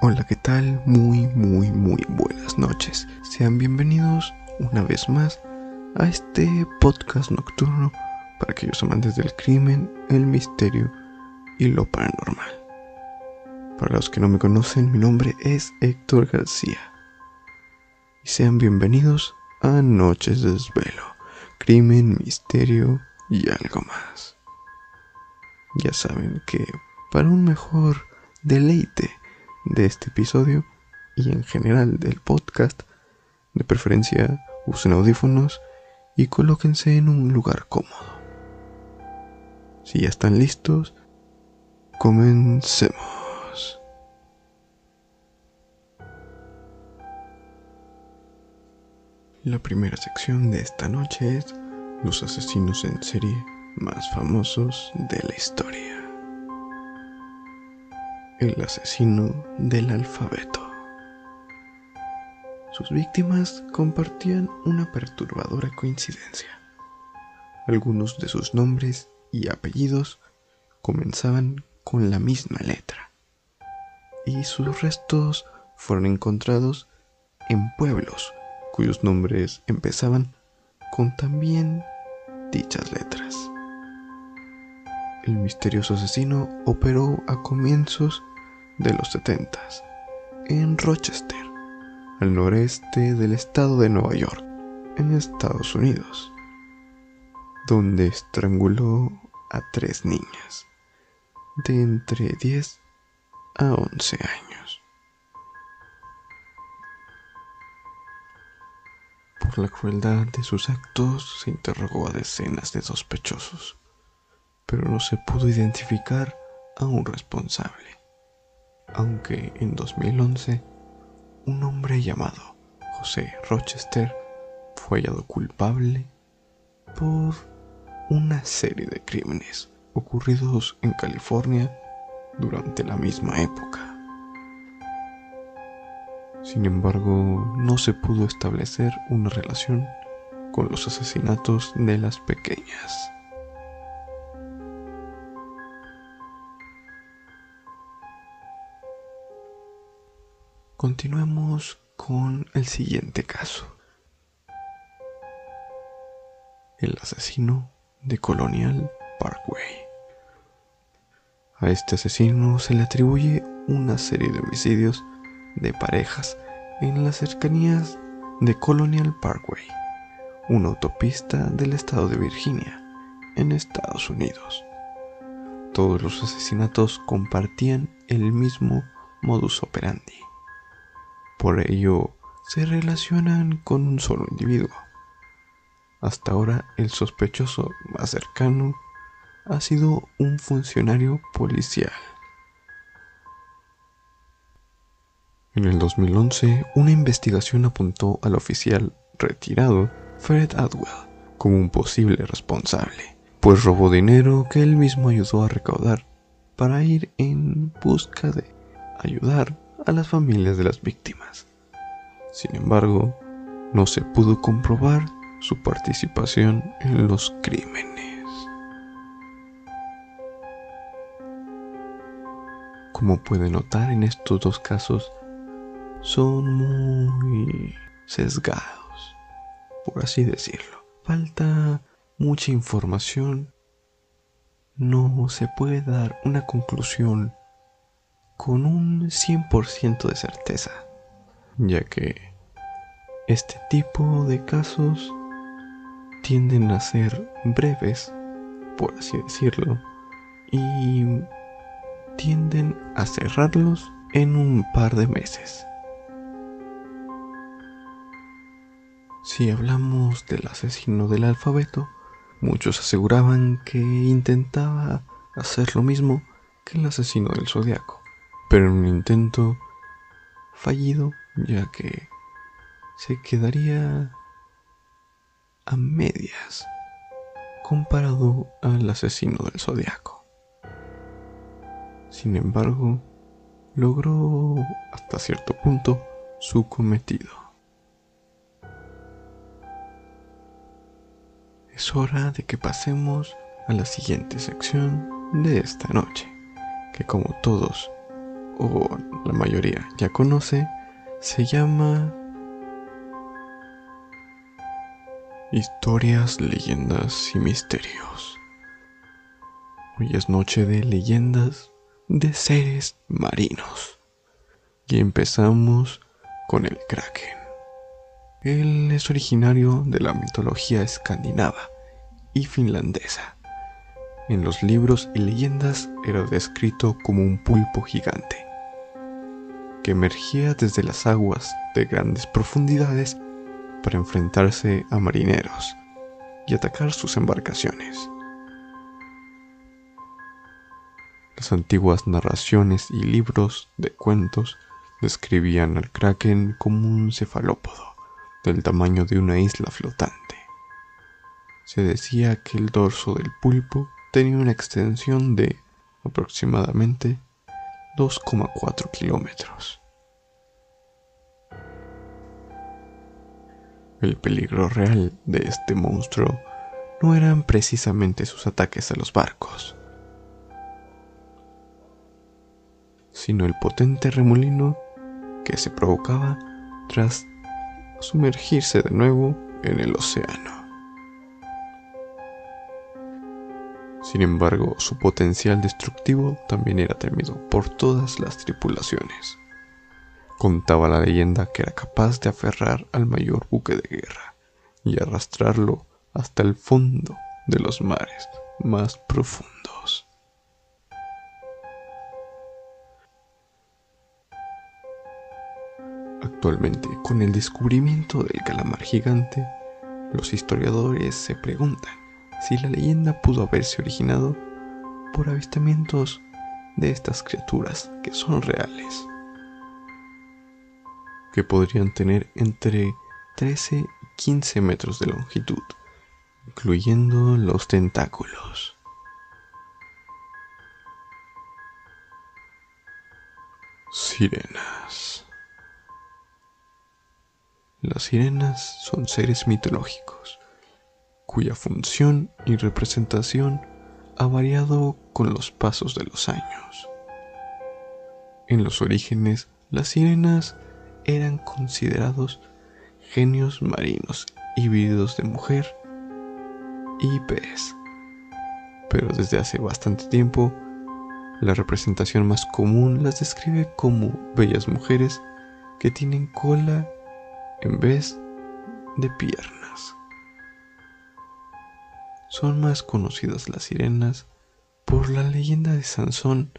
Hola, ¿qué tal? Muy, muy, muy buenas noches. Sean bienvenidos una vez más a este podcast nocturno para aquellos amantes del crimen, el misterio y lo paranormal. Para los que no me conocen, mi nombre es Héctor García. Y sean bienvenidos a Noches de Desvelo, crimen, misterio y algo más. Ya saben que para un mejor deleite de este episodio y en general del podcast, de preferencia usen audífonos y colóquense en un lugar cómodo. Si ya están listos, comencemos. La primera sección de esta noche es los asesinos en serie más famosos de la historia. El asesino del alfabeto. Sus víctimas compartían una perturbadora coincidencia. Algunos de sus nombres y apellidos comenzaban con la misma letra, y sus restos fueron encontrados en pueblos cuyos nombres empezaban con también dichas letras. El misterioso asesino operó a comienzos de los 70 en Rochester, al noreste del estado de Nueva York, en Estados Unidos, donde estranguló a tres niñas de entre 10 a 11 años. Por la crueldad de sus actos se interrogó a decenas de sospechosos, pero no se pudo identificar a un responsable aunque en 2011 un hombre llamado José Rochester fue hallado culpable por una serie de crímenes ocurridos en California durante la misma época. Sin embargo, no se pudo establecer una relación con los asesinatos de las pequeñas. Continuemos con el siguiente caso. El asesino de Colonial Parkway. A este asesino se le atribuye una serie de homicidios de parejas en las cercanías de Colonial Parkway, una autopista del estado de Virginia, en Estados Unidos. Todos los asesinatos compartían el mismo modus operandi por ello, se relacionan con un solo individuo. Hasta ahora, el sospechoso más cercano ha sido un funcionario policial. En el 2011, una investigación apuntó al oficial retirado Fred Atwell como un posible responsable, pues robó dinero que él mismo ayudó a recaudar para ir en busca de ayudar a las familias de las víctimas. Sin embargo, no se pudo comprobar su participación en los crímenes. Como puede notar en estos dos casos, son muy sesgados, por así decirlo. Falta mucha información. No se puede dar una conclusión con un 100% de certeza, ya que este tipo de casos tienden a ser breves, por así decirlo, y tienden a cerrarlos en un par de meses. Si hablamos del asesino del alfabeto, muchos aseguraban que intentaba hacer lo mismo que el asesino del zodiaco pero en un intento fallido, ya que se quedaría a medias comparado al asesino del zodiaco. Sin embargo, logró hasta cierto punto su cometido. Es hora de que pasemos a la siguiente sección de esta noche, que como todos o la mayoría ya conoce, se llama Historias, leyendas y misterios. Hoy es noche de leyendas de seres marinos. Y empezamos con el Kraken. Él es originario de la mitología escandinava y finlandesa. En los libros y leyendas era descrito como un pulpo gigante emergía desde las aguas de grandes profundidades para enfrentarse a marineros y atacar sus embarcaciones. Las antiguas narraciones y libros de cuentos describían al kraken como un cefalópodo del tamaño de una isla flotante. Se decía que el dorso del pulpo tenía una extensión de aproximadamente 2,4 kilómetros. El peligro real de este monstruo no eran precisamente sus ataques a los barcos, sino el potente remolino que se provocaba tras sumergirse de nuevo en el océano. Sin embargo, su potencial destructivo también era temido por todas las tripulaciones. Contaba la leyenda que era capaz de aferrar al mayor buque de guerra y arrastrarlo hasta el fondo de los mares más profundos. Actualmente, con el descubrimiento del calamar gigante, los historiadores se preguntan si la leyenda pudo haberse originado por avistamientos de estas criaturas que son reales, que podrían tener entre 13 y 15 metros de longitud, incluyendo los tentáculos. Sirenas. Las sirenas son seres mitológicos cuya función y representación ha variado con los pasos de los años. En los orígenes, las sirenas eran considerados genios marinos híbridos de mujer y pez. Pero desde hace bastante tiempo, la representación más común las describe como bellas mujeres que tienen cola en vez de piernas son más conocidas las sirenas por la leyenda de Sansón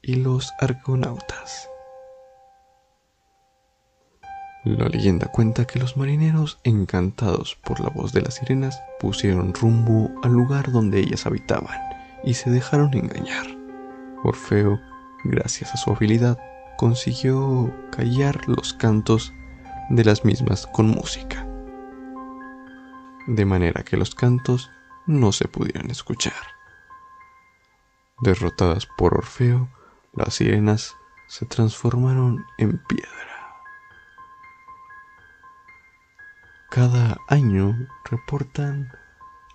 y los argonautas. La leyenda cuenta que los marineros, encantados por la voz de las sirenas, pusieron rumbo al lugar donde ellas habitaban y se dejaron engañar. Orfeo, gracias a su habilidad, consiguió callar los cantos de las mismas con música de manera que los cantos no se pudieran escuchar. Derrotadas por Orfeo, las sirenas se transformaron en piedra. Cada año reportan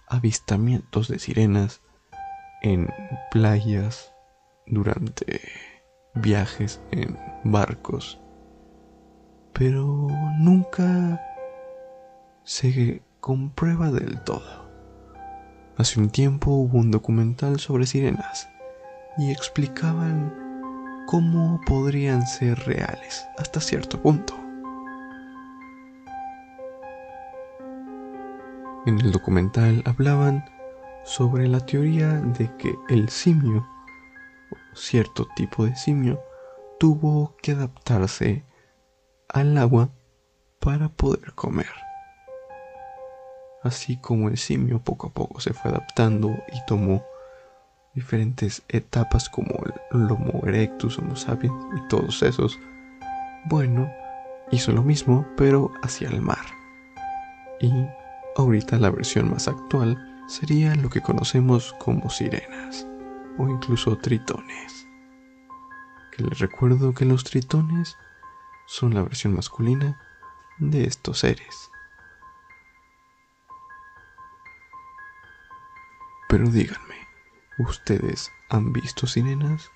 avistamientos de sirenas en playas durante viajes en barcos, pero nunca se comprueba del todo. Hace un tiempo hubo un documental sobre sirenas y explicaban cómo podrían ser reales hasta cierto punto. En el documental hablaban sobre la teoría de que el simio, cierto tipo de simio, tuvo que adaptarse al agua para poder comer así como el simio poco a poco se fue adaptando y tomó diferentes etapas como el Homo erectus, Homo sapiens y todos esos, bueno, hizo lo mismo pero hacia el mar. Y ahorita la versión más actual sería lo que conocemos como sirenas o incluso tritones. Que les recuerdo que los tritones son la versión masculina de estos seres. Pero díganme, ¿ustedes han visto sirenas?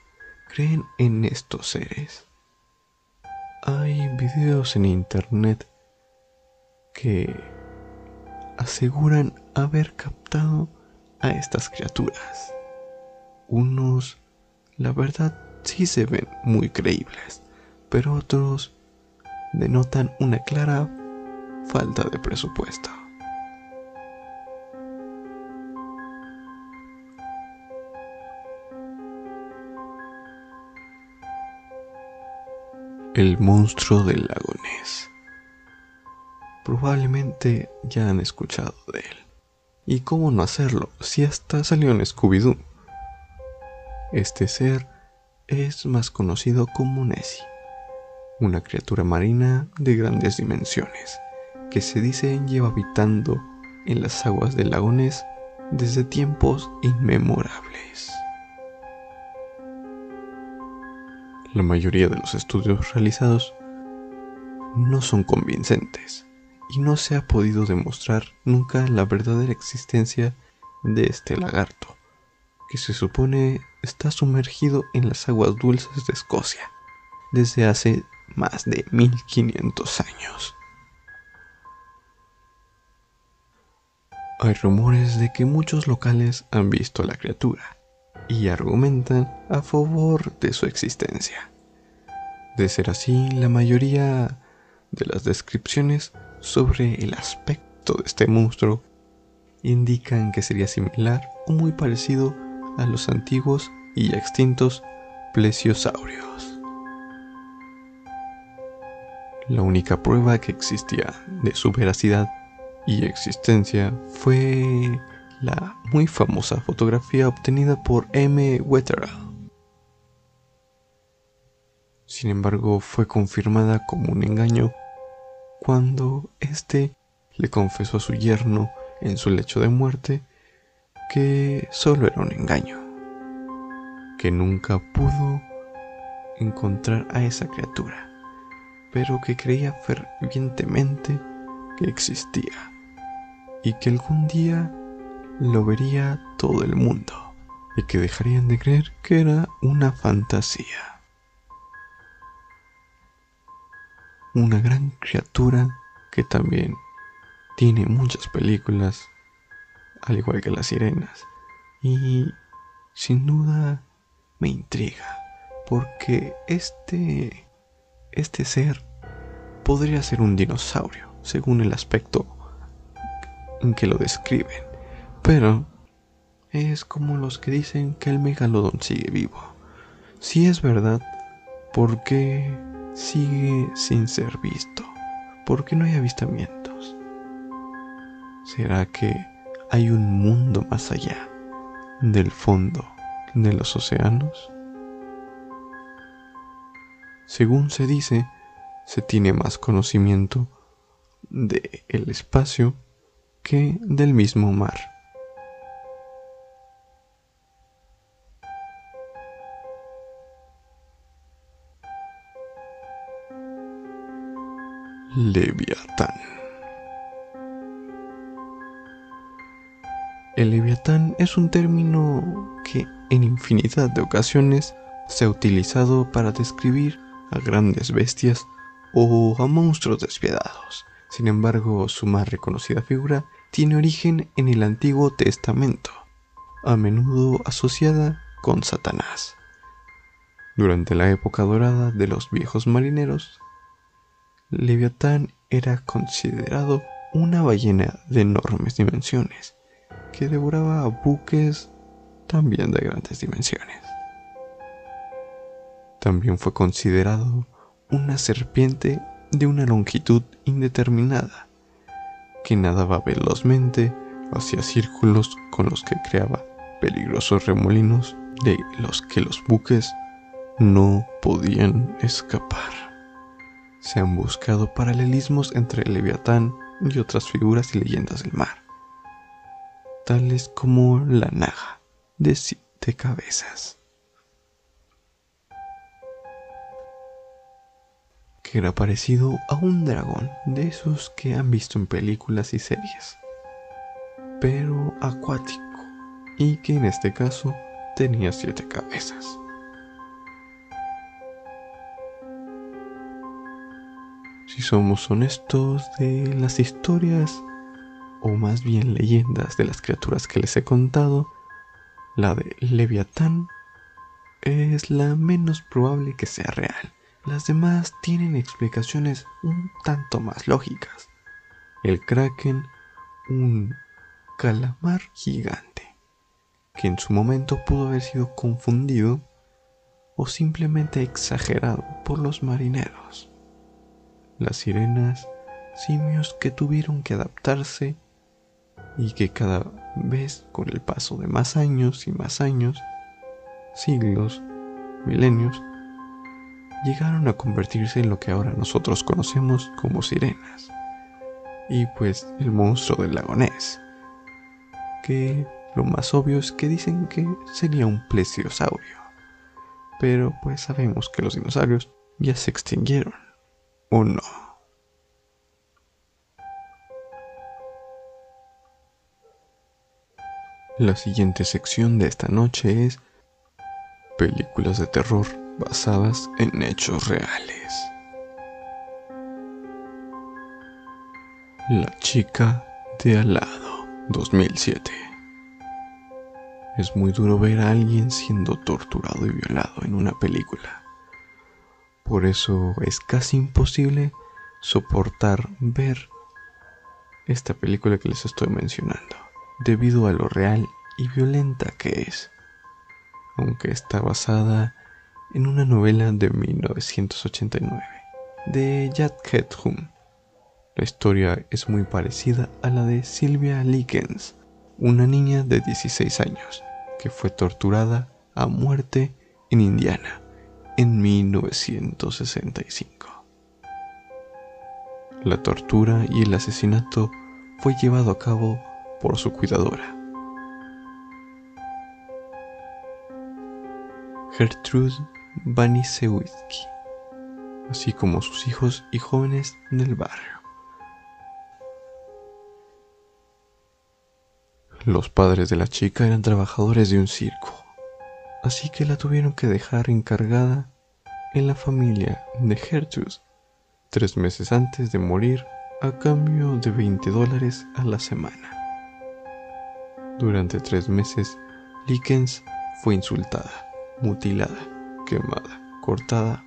creen en estos seres. Hay videos en internet que aseguran haber captado a estas criaturas. Unos, la verdad, sí se ven muy creíbles, pero otros denotan una clara falta de presupuesto. El monstruo del lago Ness. Probablemente ya han escuchado de él. ¿Y cómo no hacerlo si hasta salió en Scooby-Doo? Este ser es más conocido como Nessie, una criatura marina de grandes dimensiones que se dice lleva habitando en las aguas del lago Ness desde tiempos inmemorables. La mayoría de los estudios realizados no son convincentes y no se ha podido demostrar nunca la verdadera existencia de este lagarto, que se supone está sumergido en las aguas dulces de Escocia desde hace más de 1500 años. Hay rumores de que muchos locales han visto a la criatura y argumentan a favor de su existencia. De ser así, la mayoría de las descripciones sobre el aspecto de este monstruo indican que sería similar o muy parecido a los antiguos y extintos plesiosaurios. La única prueba que existía de su veracidad y existencia fue la muy famosa fotografía obtenida por M. Wetterell. Sin embargo, fue confirmada como un engaño cuando éste le confesó a su yerno en su lecho de muerte que solo era un engaño, que nunca pudo encontrar a esa criatura, pero que creía fervientemente que existía y que algún día lo vería todo el mundo y que dejarían de creer que era una fantasía. Una gran criatura que también tiene muchas películas, al igual que las sirenas, y sin duda me intriga, porque este, este ser podría ser un dinosaurio, según el aspecto en que lo describen pero es como los que dicen que el megalodón sigue vivo. Si es verdad, ¿por qué sigue sin ser visto? ¿Por qué no hay avistamientos? ¿Será que hay un mundo más allá del fondo de los océanos? Según se dice, se tiene más conocimiento del el espacio que del mismo mar. Leviatán. El leviatán es un término que en infinidad de ocasiones se ha utilizado para describir a grandes bestias o a monstruos despiadados. Sin embargo, su más reconocida figura tiene origen en el Antiguo Testamento, a menudo asociada con Satanás. Durante la época dorada de los viejos marineros, Leviatán era considerado una ballena de enormes dimensiones que devoraba a buques también de grandes dimensiones. También fue considerado una serpiente de una longitud indeterminada que nadaba velozmente hacia círculos con los que creaba peligrosos remolinos de los que los buques no podían escapar se han buscado paralelismos entre el Leviatán y otras figuras y leyendas del mar, tales como la Naga de siete cabezas, que era parecido a un dragón de esos que han visto en películas y series, pero acuático y que en este caso tenía siete cabezas. Si somos honestos de las historias, o más bien leyendas de las criaturas que les he contado, la de Leviatán es la menos probable que sea real. Las demás tienen explicaciones un tanto más lógicas. El kraken, un calamar gigante, que en su momento pudo haber sido confundido o simplemente exagerado por los marineros. Las sirenas, simios que tuvieron que adaptarse y que cada vez con el paso de más años y más años, siglos, milenios, llegaron a convertirse en lo que ahora nosotros conocemos como sirenas. Y pues el monstruo del lago Ness, que lo más obvio es que dicen que sería un plesiosaurio. Pero pues sabemos que los dinosaurios ya se extinguieron, ¿o no? La siguiente sección de esta noche es películas de terror basadas en hechos reales. La chica de al lado, 2007. Es muy duro ver a alguien siendo torturado y violado en una película. Por eso es casi imposible soportar ver esta película que les estoy mencionando debido a lo real y violenta que es, aunque está basada en una novela de 1989 de Jad Hum. La historia es muy parecida a la de Sylvia Likens, una niña de 16 años que fue torturada a muerte en Indiana en 1965. La tortura y el asesinato fue llevado a cabo por su cuidadora. Gertrude Banisewski, así como sus hijos y jóvenes del barrio. Los padres de la chica eran trabajadores de un circo, así que la tuvieron que dejar encargada en la familia de Gertrude tres meses antes de morir a cambio de 20 dólares a la semana. Durante tres meses, Likens fue insultada, mutilada, quemada, cortada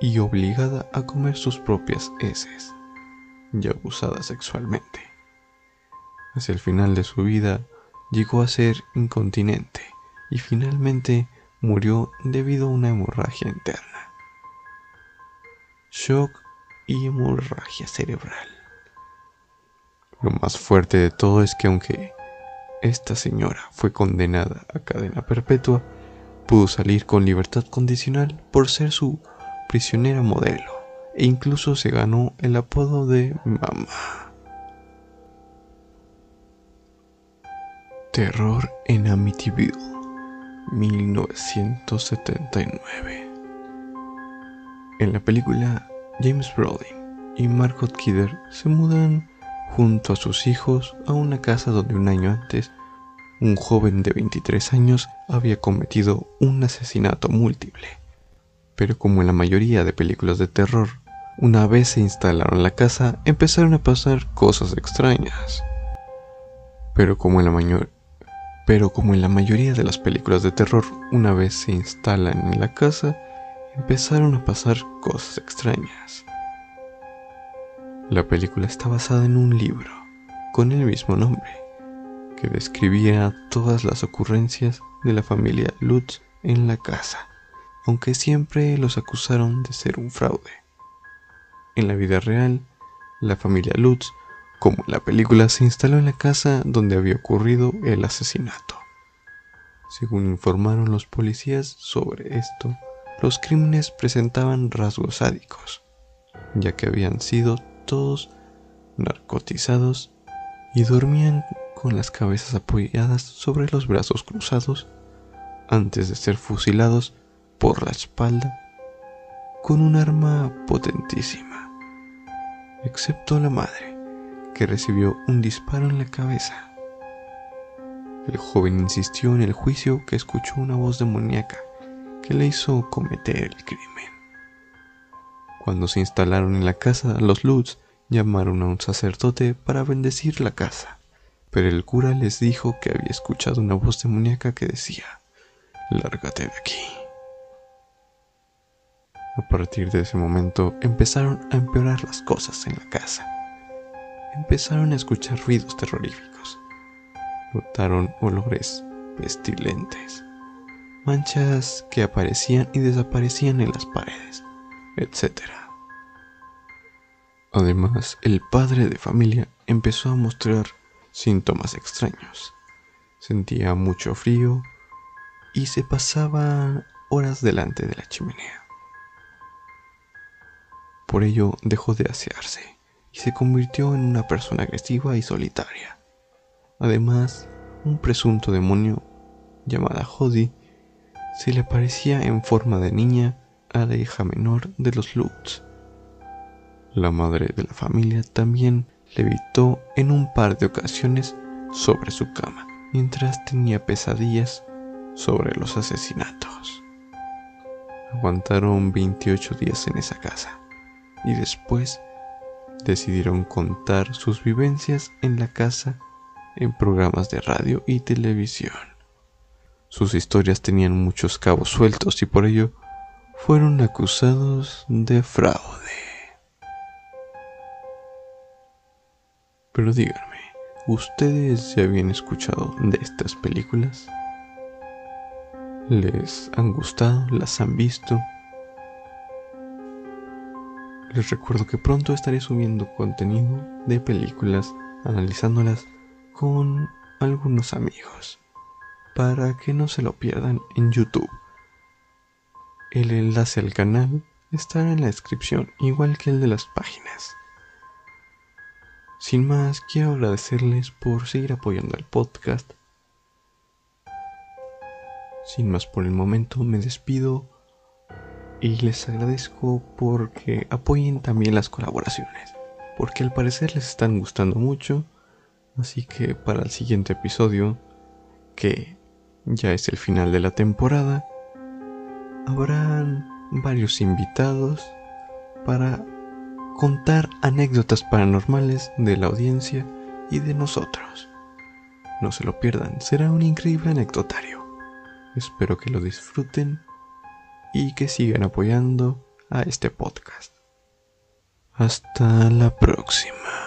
y obligada a comer sus propias heces y abusada sexualmente. Hacia el final de su vida llegó a ser incontinente y finalmente murió debido a una hemorragia interna. Shock y hemorragia cerebral. Lo más fuerte de todo es que aunque esta señora fue condenada a cadena perpetua, pudo salir con libertad condicional por ser su prisionera modelo e incluso se ganó el apodo de mamá. Terror en Amityville, 1979. En la película, James Brolin y Margot Kidder se mudan junto a sus hijos a una casa donde un año antes un joven de 23 años había cometido un asesinato múltiple. Pero como en la mayoría de películas de terror, una vez se instalaron en la casa empezaron a pasar cosas extrañas. Pero como en la mayor pero como en la mayoría de las películas de terror, una vez se instalan en la casa, empezaron a pasar cosas extrañas. La película está basada en un libro con el mismo nombre, que describía todas las ocurrencias de la familia Lutz en la casa, aunque siempre los acusaron de ser un fraude. En la vida real, la familia Lutz, como en la película, se instaló en la casa donde había ocurrido el asesinato. Según informaron los policías sobre esto, los crímenes presentaban rasgos sádicos, ya que habían sido todos narcotizados y dormían con las cabezas apoyadas sobre los brazos cruzados antes de ser fusilados por la espalda con un arma potentísima, excepto la madre, que recibió un disparo en la cabeza. El joven insistió en el juicio que escuchó una voz demoníaca que le hizo cometer el crimen. Cuando se instalaron en la casa, los Lutz llamaron a un sacerdote para bendecir la casa, pero el cura les dijo que había escuchado una voz demoníaca que decía, lárgate de aquí. A partir de ese momento empezaron a empeorar las cosas en la casa. Empezaron a escuchar ruidos terroríficos. Notaron olores pestilentes, manchas que aparecían y desaparecían en las paredes, etc. Además, el padre de familia empezó a mostrar síntomas extraños. Sentía mucho frío y se pasaba horas delante de la chimenea. Por ello dejó de asearse y se convirtió en una persona agresiva y solitaria. Además, un presunto demonio llamada Jody se le aparecía en forma de niña a la hija menor de los Lutz. La madre de la familia también levitó en un par de ocasiones sobre su cama mientras tenía pesadillas sobre los asesinatos. Aguantaron 28 días en esa casa y después decidieron contar sus vivencias en la casa en programas de radio y televisión. Sus historias tenían muchos cabos sueltos y por ello fueron acusados de fraude. Pero díganme, ¿ustedes ya habían escuchado de estas películas? ¿Les han gustado? ¿Las han visto? Les recuerdo que pronto estaré subiendo contenido de películas, analizándolas con algunos amigos, para que no se lo pierdan en YouTube. El enlace al canal estará en la descripción, igual que el de las páginas. Sin más, quiero agradecerles por seguir apoyando el podcast. Sin más por el momento, me despido y les agradezco porque apoyen también las colaboraciones, porque al parecer les están gustando mucho, así que para el siguiente episodio, que ya es el final de la temporada, habrán varios invitados para contar anécdotas paranormales de la audiencia y de nosotros. No se lo pierdan, será un increíble anecdotario. Espero que lo disfruten y que sigan apoyando a este podcast. Hasta la próxima.